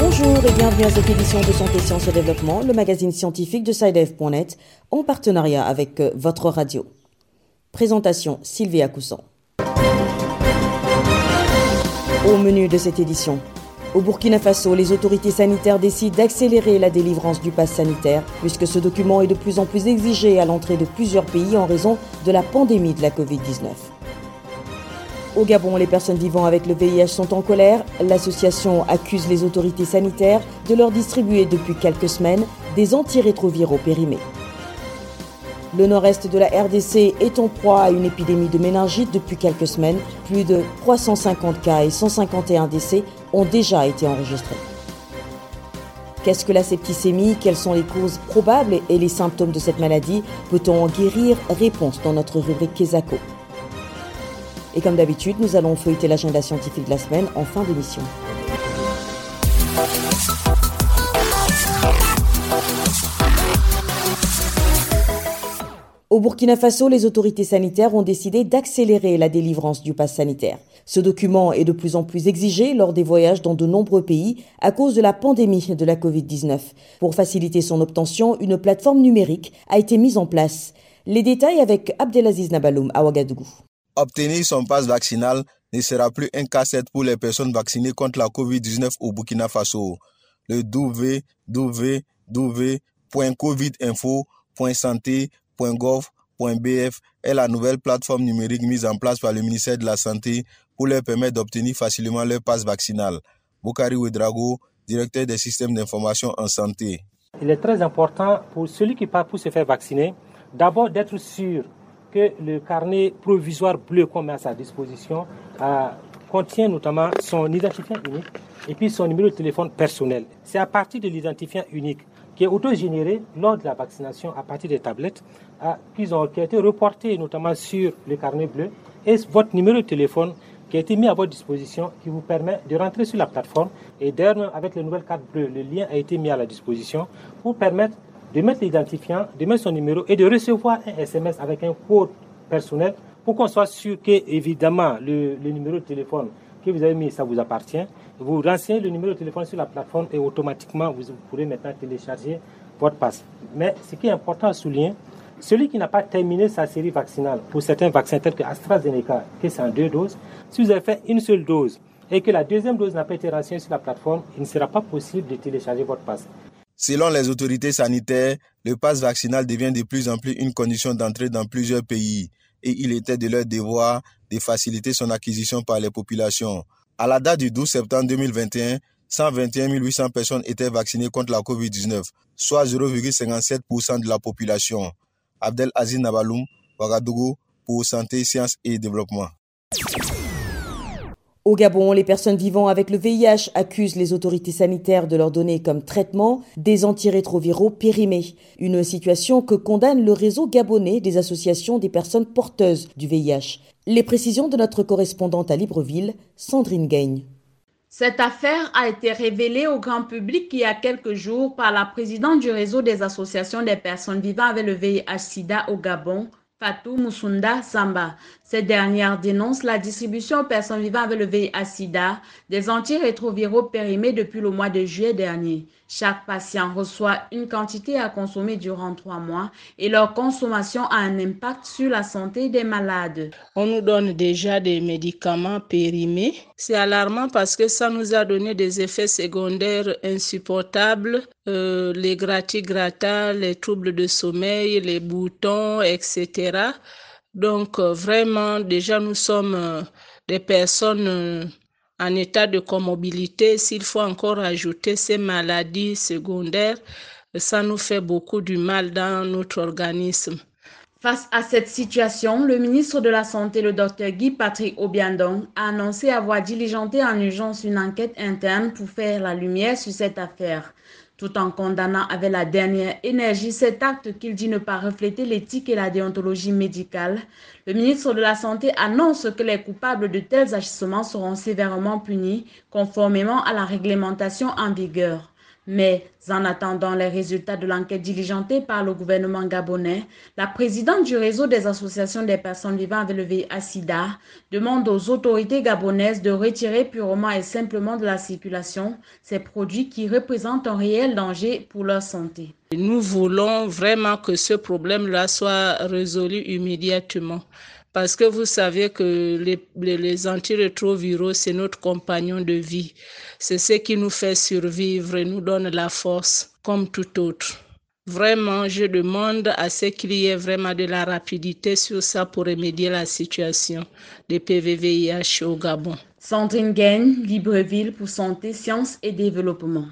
Bonjour et bienvenue à cette édition de Santé, Sciences et Développement, le magazine scientifique de SciDev.net, en partenariat avec euh, votre radio. Présentation Sylvia Cousson. Au menu de cette édition, au Burkina Faso, les autorités sanitaires décident d'accélérer la délivrance du pass sanitaire, puisque ce document est de plus en plus exigé à l'entrée de plusieurs pays en raison de la pandémie de la Covid-19. Au Gabon, les personnes vivant avec le VIH sont en colère. L'association accuse les autorités sanitaires de leur distribuer depuis quelques semaines des antirétroviraux périmés. Le nord-est de la RDC est en proie à une épidémie de méningite depuis quelques semaines. Plus de 350 cas et 151 décès ont déjà été enregistrés. Qu'est-ce que la septicémie? Quelles sont les causes probables et les symptômes de cette maladie? Peut-on en guérir? Réponse dans notre rubrique Kesako. Et comme d'habitude, nous allons feuilleter l'agenda scientifique de la semaine en fin d'émission. Au Burkina Faso, les autorités sanitaires ont décidé d'accélérer la délivrance du pass sanitaire. Ce document est de plus en plus exigé lors des voyages dans de nombreux pays à cause de la pandémie de la Covid-19. Pour faciliter son obtention, une plateforme numérique a été mise en place. Les détails avec Abdelaziz Nabaloum à Ouagadougou. Obtenir son passe vaccinal ne sera plus un casse-tête pour les personnes vaccinées contre la COVID-19 au Burkina Faso. Le www.covidinfo.santé.gov.bf est la nouvelle plateforme numérique mise en place par le ministère de la Santé pour leur permettre d'obtenir facilement leur passe vaccinal. Bokari Ouedrago, directeur des systèmes d'information en santé. Il est très important pour celui qui part pour se faire vacciner, d'abord d'être sûr que le carnet provisoire bleu qu'on met à sa disposition euh, contient notamment son identifiant unique et puis son numéro de téléphone personnel. C'est à partir de l'identifiant unique qui est autogénéré lors de la vaccination à partir des tablettes qui, ont, qui a été reporté notamment sur le carnet bleu et votre numéro de téléphone qui a été mis à votre disposition qui vous permet de rentrer sur la plateforme. Et d'ailleurs avec les nouvelles cartes bleues, le lien a été mis à la disposition pour permettre de mettre l'identifiant, de mettre son numéro et de recevoir un SMS avec un code personnel pour qu'on soit sûr que, évidemment, le, numéro de téléphone que vous avez mis, ça vous appartient. Vous renseignez le numéro de téléphone sur la plateforme et automatiquement, vous pourrez maintenant télécharger votre passe. Mais ce qui est important à souligner, celui qui n'a pas terminé sa série vaccinale pour certains vaccins tels que AstraZeneca, qui c'est en deux doses, si vous avez fait une seule dose et que la deuxième dose n'a pas été renseignée sur la plateforme, il ne sera pas possible de télécharger votre passe. Selon les autorités sanitaires, le passe vaccinal devient de plus en plus une condition d'entrée dans plusieurs pays et il était de leur devoir de faciliter son acquisition par les populations. À la date du 12 septembre 2021, 121 800 personnes étaient vaccinées contre la COVID-19, soit 0,57% de la population. Abdel Aziz Nabaloum, Ouagadougou, pour Santé, Sciences et Développement. Au Gabon, les personnes vivant avec le VIH accusent les autorités sanitaires de leur donner comme traitement des antirétroviraux périmés. Une situation que condamne le réseau gabonais des associations des personnes porteuses du VIH. Les précisions de notre correspondante à Libreville, Sandrine Gagne. Cette affaire a été révélée au grand public il y a quelques jours par la présidente du réseau des associations des personnes vivant avec le VIH-Sida au Gabon, Fatou Moussunda Samba. Cette dernière dénonce la distribution aux personnes vivant avec le VIH-Sida des antirétroviraux périmés depuis le mois de juillet dernier. Chaque patient reçoit une quantité à consommer durant trois mois et leur consommation a un impact sur la santé des malades. On nous donne déjà des médicaments périmés. C'est alarmant parce que ça nous a donné des effets secondaires insupportables, euh, les gratis-gratas, les troubles de sommeil, les boutons, etc. Donc, euh, vraiment, déjà, nous sommes euh, des personnes euh, en état de comorbidité. S'il faut encore ajouter ces maladies secondaires, ça nous fait beaucoup du mal dans notre organisme. Face à cette situation, le ministre de la Santé, le docteur Guy Patrick Obiandong, a annoncé avoir diligenté en urgence une enquête interne pour faire la lumière sur cette affaire tout en condamnant avec la dernière énergie cet acte qu'il dit ne pas refléter l'éthique et la déontologie médicale. Le ministre de la Santé annonce que les coupables de tels agissements seront sévèrement punis conformément à la réglementation en vigueur. Mais en attendant les résultats de l'enquête diligentée par le gouvernement gabonais, la présidente du réseau des associations des personnes vivant avec le VIH-Sida demande aux autorités gabonaises de retirer purement et simplement de la circulation ces produits qui représentent un réel danger pour leur santé. Nous voulons vraiment que ce problème-là soit résolu immédiatement. Parce que vous savez que les, les, antirétroviraux, c'est notre compagnon de vie. C'est ce qui nous fait survivre et nous donne la force comme tout autre. Vraiment, je demande à ce qu'il y ait vraiment de la rapidité sur ça pour remédier la situation des PVVIH au Gabon. Sandrine Gaine, Libreville pour Santé, Sciences et Développement.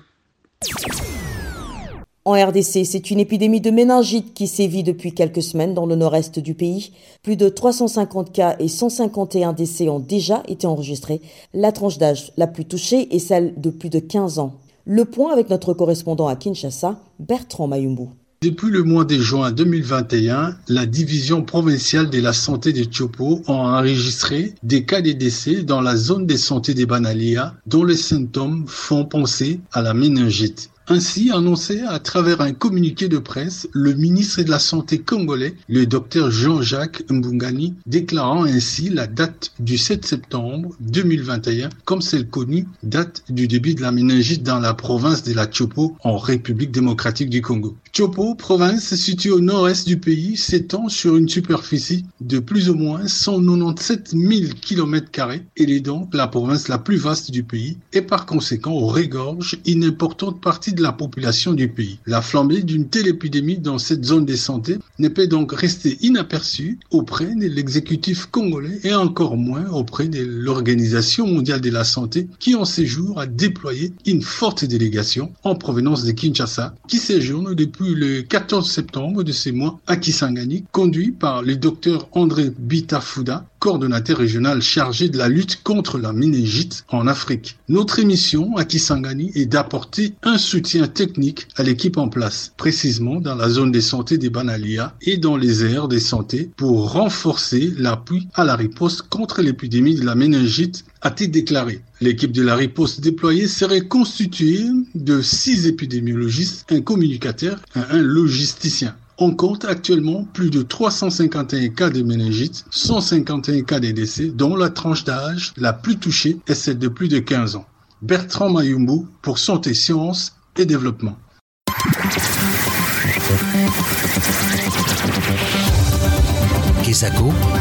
En RDC, c'est une épidémie de méningite qui sévit depuis quelques semaines dans le nord-est du pays. Plus de 350 cas et 151 décès ont déjà été enregistrés. La tranche d'âge la plus touchée est celle de plus de 15 ans. Le point avec notre correspondant à Kinshasa, Bertrand Mayumbu. Depuis le mois de juin 2021, la division provinciale de la santé de Chopo a enregistré des cas de décès dans la zone de santé des Banalia dont les symptômes font penser à la méningite. Ainsi annoncé à travers un communiqué de presse le ministre de la Santé congolais, le docteur Jean-Jacques Mbungani, déclarant ainsi la date du 7 septembre 2021 comme celle connue, date du début de la méningite dans la province de la Chopo en République démocratique du Congo. Chopo, province située au nord-est du pays, s'étend sur une superficie de plus ou moins 197 000 km Elle est donc la province la plus vaste du pays et par conséquent regorge une importante partie la population du pays. La flambée d'une telle épidémie dans cette zone de santé ne peut donc rester inaperçue auprès de l'exécutif congolais et encore moins auprès de l'Organisation mondiale de la santé qui en séjour a déployé une forte délégation en provenance de Kinshasa qui séjourne depuis le 14 septembre de ce mois à Kisangani conduit par le docteur André Bitafuda coordonnateur régional chargé de la lutte contre la méningite en Afrique. Notre émission à Kisangani est d'apporter un soutien technique à l'équipe en place, précisément dans la zone de santé des Banalia et dans les aires de santé pour renforcer l'appui à la riposte contre l'épidémie de la méningite a-t-il déclaré. L'équipe de la riposte déployée serait constituée de six épidémiologistes, un communicateur et un logisticien. On compte actuellement plus de 351 cas de méningite, 151 cas de décès, dont la tranche d'âge la plus touchée est celle de plus de 15 ans. Bertrand Mayumbu pour Santé, Sciences et Développement.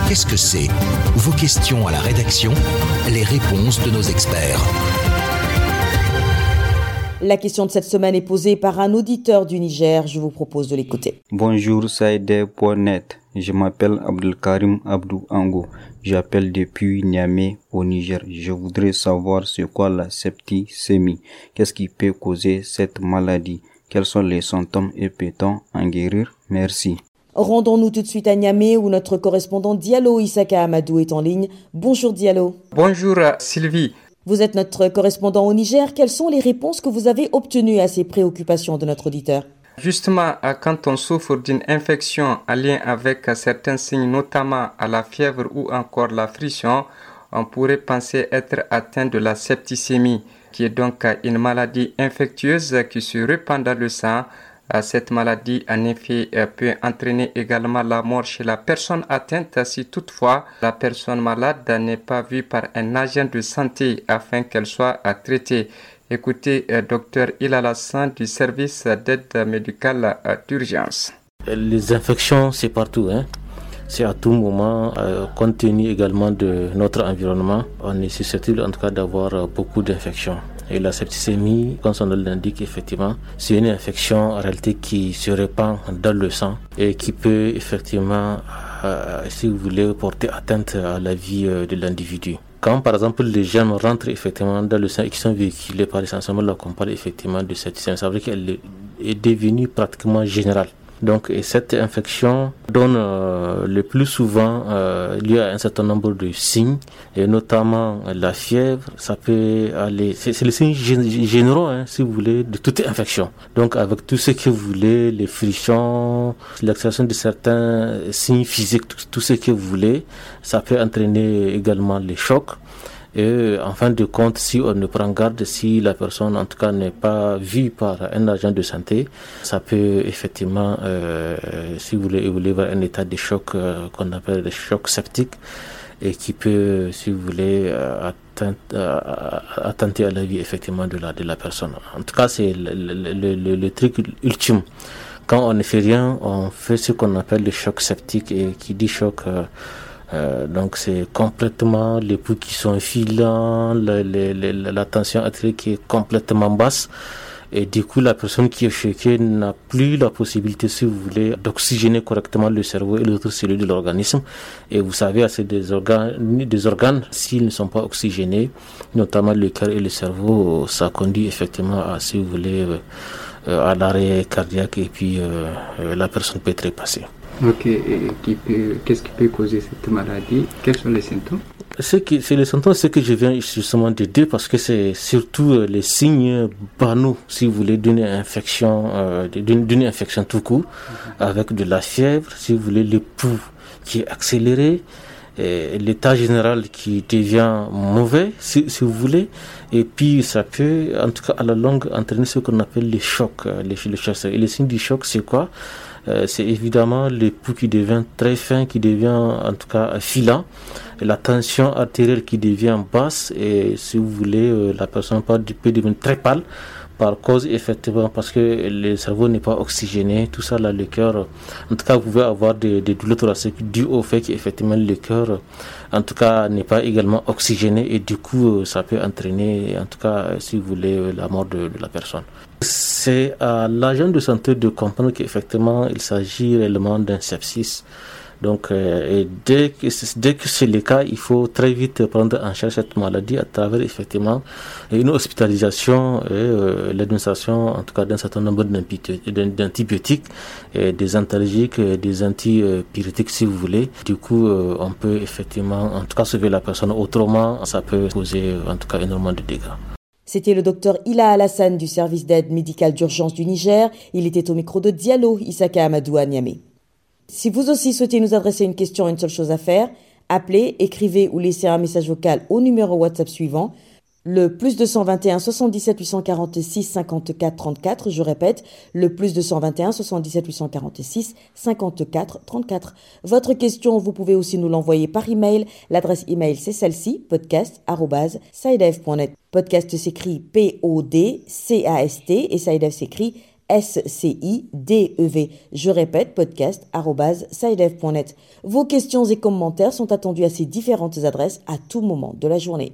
Qu'est-ce que c'est? Vos questions à la rédaction, les réponses de nos experts. La question de cette semaine est posée par un auditeur du Niger. Je vous propose de l'écouter. Bonjour Saïdé.net. Je m'appelle Abdelkarim Abdou Ango. J'appelle depuis Niamey au Niger. Je voudrais savoir ce quoi la septicémie. Qu'est-ce qui peut causer cette maladie? Quels sont les symptômes et peut-on en guérir? Merci. Rendons-nous tout de suite à Niamey où notre correspondant Diallo Isaka Amadou est en ligne. Bonjour Diallo. Bonjour Sylvie. Vous êtes notre correspondant au Niger. Quelles sont les réponses que vous avez obtenues à ces préoccupations de notre auditeur? Justement, quand on souffre d'une infection en lien avec certains signes, notamment à la fièvre ou encore la friction, on pourrait penser être atteint de la septicémie, qui est donc une maladie infectieuse qui se répand dans le sang cette maladie, en effet, euh, peut entraîner également la mort chez la personne atteinte si toutefois la personne malade n'est pas vue par un agent de santé afin qu'elle soit euh, traitée. Écoutez, euh, docteur Ilalassan du service d'aide médicale d'urgence. Les infections, c'est partout. Hein? c'est à tout moment, compte tenu également de notre environnement, on est susceptible en tout cas d'avoir beaucoup d'infections. Et la septicémie, comme son nom l'indique, effectivement, c'est une infection en réalité qui se répand dans le sang et qui peut effectivement, euh, si vous voulez, porter atteinte à la vie euh, de l'individu. Quand par exemple les germes rentrent effectivement dans le sang et qui sont véhiculés par essentiellement la qu'on parle effectivement de septicémie, ça veut dire qu'elle est devenue pratiquement générale. Donc, et cette infection donne euh, le plus souvent euh, lieu à un certain nombre de signes, et notamment la fièvre. Ça peut aller, c'est les signes généraux, hein, si vous voulez, de toute infection. Donc, avec tout ce que vous voulez, les frictions, l'accession de certains signes physiques, tout, ce que vous voulez, ça peut entraîner également les chocs. Et en fin de compte, si on ne prend garde, si la personne en tout cas n'est pas vue par un agent de santé, ça peut effectivement, euh, si vous voulez, évoluer vers un état de choc euh, qu'on appelle le choc septique et qui peut, si vous voulez, euh, attenter à la vie effectivement de la, de la personne. En tout cas, c'est le, le, le, truc ultime. Quand on ne fait rien, on fait ce qu'on appelle le choc septique et qui dit choc. Donc c'est complètement les pouls qui sont filants, la tension artérielle est complètement basse. Et du coup, la personne qui est choquée n'a plus la possibilité, si vous voulez, d'oxygéner correctement le cerveau et les cellules de l'organisme. Et vous savez, c'est des organes, des organes, s'ils ne sont pas oxygénés, notamment le cœur et le cerveau, ça conduit effectivement à, si vous voulez, euh, à l'arrêt cardiaque et puis euh, la personne peut trépasser. Ok, qu'est-ce qui peut causer cette maladie? Quels sont les symptômes? C'est les symptômes, c'est que je viens justement de dire parce que c'est surtout euh, les signes banaux, si vous voulez, d'une infection, euh, d'une infection tout court, avec de la fièvre, si vous voulez, le pouls qui est accéléré, l'état général qui devient mauvais, si, vous voulez, et puis ça peut, en tout cas à la longue, entraîner ce qu'on appelle les chocs. Euh, les, les chocs. Et les signes du choc, c'est quoi? Euh, c'est évidemment le pouls qui devient très fin, qui devient en tout cas filant, la tension artérielle qui devient basse et si vous voulez, euh, la personne peut devenir très pâle par cause effectivement parce que le cerveau n'est pas oxygéné, tout ça là, le cœur, en tout cas vous pouvez avoir des, des douleurs thoraciques dues au fait qu'effectivement le cœur, en tout cas n'est pas également oxygéné et du coup ça peut entraîner, en tout cas si vous voulez, la mort de la personne. C'est à l'agent de santé de comprendre qu'effectivement il s'agit réellement d'un sepsis. Donc, euh, dès que, dès que c'est le cas, il faut très vite prendre en charge cette maladie à travers effectivement une hospitalisation et euh, l'administration, en tout cas, d'un certain nombre d'antibiotiques, des antalgiques, des antipyrétiques, si vous voulez. Du coup, euh, on peut effectivement, en tout cas, sauver la personne. Autrement, ça peut causer, en tout cas, énormément de dégâts. C'était le docteur Ila Alassane du service d'aide médicale d'urgence du Niger. Il était au micro de Diallo Isaka Amadou à. Si vous aussi souhaitez nous adresser une question, une seule chose à faire, appelez, écrivez ou laissez un message vocal au numéro WhatsApp suivant le plus 221 77 846 54 34. Je répète, le plus 221 77 846 54 34. Votre question, vous pouvez aussi nous l'envoyer par email. L'adresse email, c'est celle-ci, podcast.sidev.net. Podcast s'écrit P-O-D-C-A-S-T et Sidev s'écrit S-C-I-D-E-V. Je répète, podcast.sidev.net. Vos questions et commentaires sont attendus à ces différentes adresses à tout moment de la journée.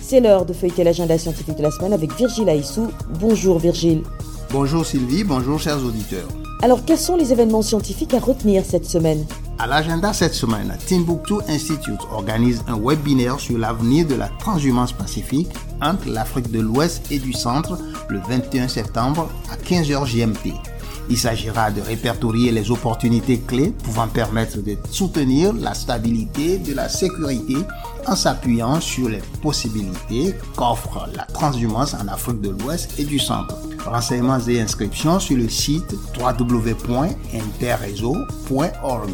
C'est l'heure de feuilleter l'agenda scientifique de la semaine avec Virgile Aissou. Bonjour Virgile. Bonjour Sylvie, bonjour chers auditeurs. Alors quels sont les événements scientifiques à retenir cette semaine? À l'agenda cette semaine, Timbuktu Institute organise un webinaire sur l'avenir de la transhumance pacifique entre l'Afrique de l'Ouest et du Centre le 21 septembre à 15h GMT. Il s'agira de répertorier les opportunités clés pouvant permettre de soutenir la stabilité de la sécurité en s'appuyant sur les possibilités qu'offre la transhumance en Afrique de l'Ouest et du Centre. Renseignements et inscriptions sur le site www.interreseau.org.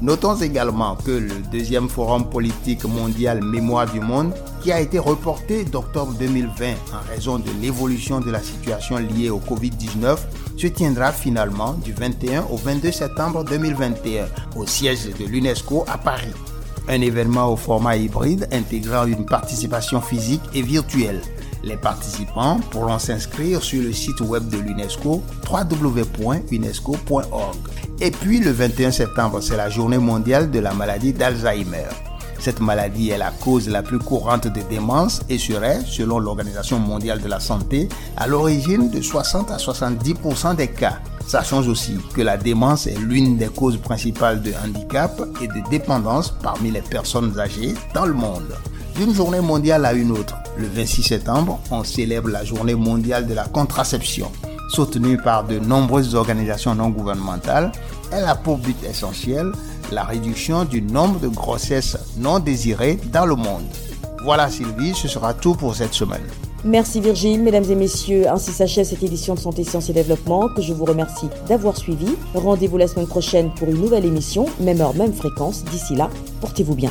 Notons également que le deuxième forum politique mondial Mémoire du Monde, qui a été reporté d'octobre 2020 en raison de l'évolution de la situation liée au Covid-19, se tiendra finalement du 21 au 22 septembre 2021 au siège de l'UNESCO à Paris. Un événement au format hybride intégrant une participation physique et virtuelle. Les participants pourront s'inscrire sur le site web de l'UNESCO www.unesco.org. Et puis le 21 septembre, c'est la journée mondiale de la maladie d'Alzheimer. Cette maladie est la cause la plus courante de démence et serait, selon l'Organisation mondiale de la santé, à l'origine de 60 à 70% des cas. Sachons aussi que la démence est l'une des causes principales de handicap et de dépendance parmi les personnes âgées dans le monde. D'une journée mondiale à une autre, le 26 septembre, on célèbre la journée mondiale de la contraception. Soutenue par de nombreuses organisations non gouvernementales, elle a pour but essentiel la réduction du nombre de grossesses non désirées dans le monde. Voilà Sylvie, ce sera tout pour cette semaine. Merci Virgile, mesdames et messieurs, ainsi s'achève cette édition de Santé, Sciences et Développement que je vous remercie d'avoir suivi. Rendez-vous la semaine prochaine pour une nouvelle émission, même heure, même fréquence. D'ici là, portez-vous bien.